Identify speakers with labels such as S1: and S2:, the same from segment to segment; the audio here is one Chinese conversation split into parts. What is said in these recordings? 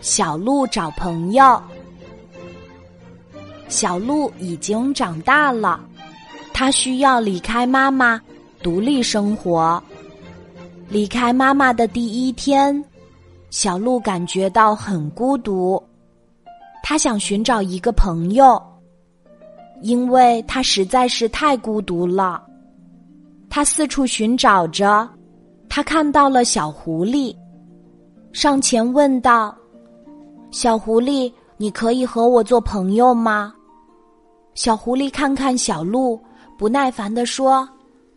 S1: 小鹿找朋友。小鹿已经长大了，它需要离开妈妈，独立生活。离开妈妈的第一天，小鹿感觉到很孤独。他想寻找一个朋友，因为他实在是太孤独了。他四处寻找着，他看到了小狐狸，上前问道：“小狐狸，你可以和我做朋友吗？”小狐狸看看小鹿，不耐烦地说：“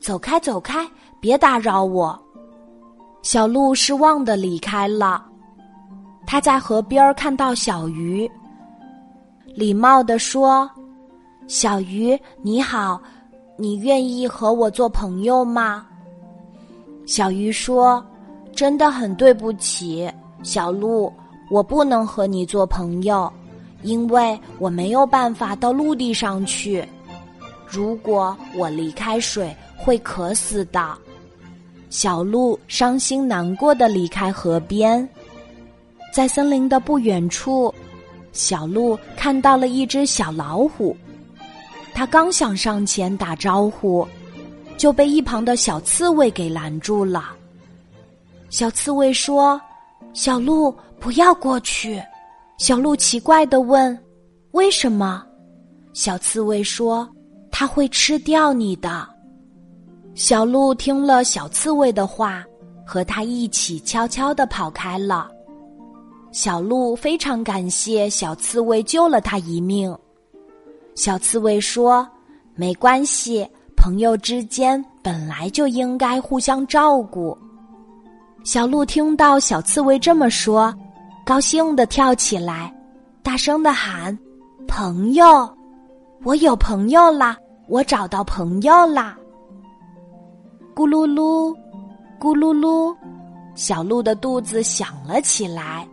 S1: 走开，走开，别打扰我。”小鹿失望的离开了。他在河边看到小鱼。礼貌地说：“小鱼，你好，你愿意和我做朋友吗？”小鱼说：“真的很对不起，小鹿，我不能和你做朋友，因为我没有办法到陆地上去。如果我离开水，会渴死的。”小鹿伤心难过的离开河边，在森林的不远处。小鹿看到了一只小老虎，它刚想上前打招呼，就被一旁的小刺猬给拦住了。小刺猬说：“小鹿，不要过去。”小鹿奇怪的问：“为什么？”小刺猬说：“它会吃掉你的。”小鹿听了小刺猬的话，和它一起悄悄的跑开了。小鹿非常感谢小刺猬救了它一命。小刺猬说：“没关系，朋友之间本来就应该互相照顾。”小鹿听到小刺猬这么说，高兴的跳起来，大声的喊：“朋友，我有朋友啦！我找到朋友啦！”咕噜噜，咕噜噜，小鹿的肚子响了起来。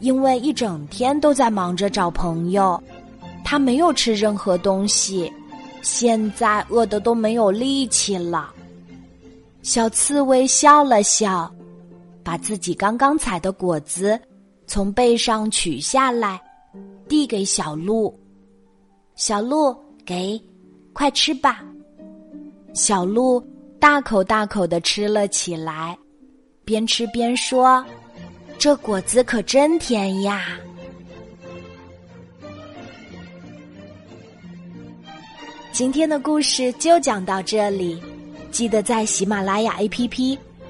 S1: 因为一整天都在忙着找朋友，他没有吃任何东西，现在饿得都没有力气了。小刺猬笑了笑，把自己刚刚采的果子从背上取下来，递给小鹿。小鹿，给，快吃吧。小鹿大口大口的吃了起来，边吃边说。这果子可真甜呀！今天的故事就讲到这里，记得在喜马拉雅 APP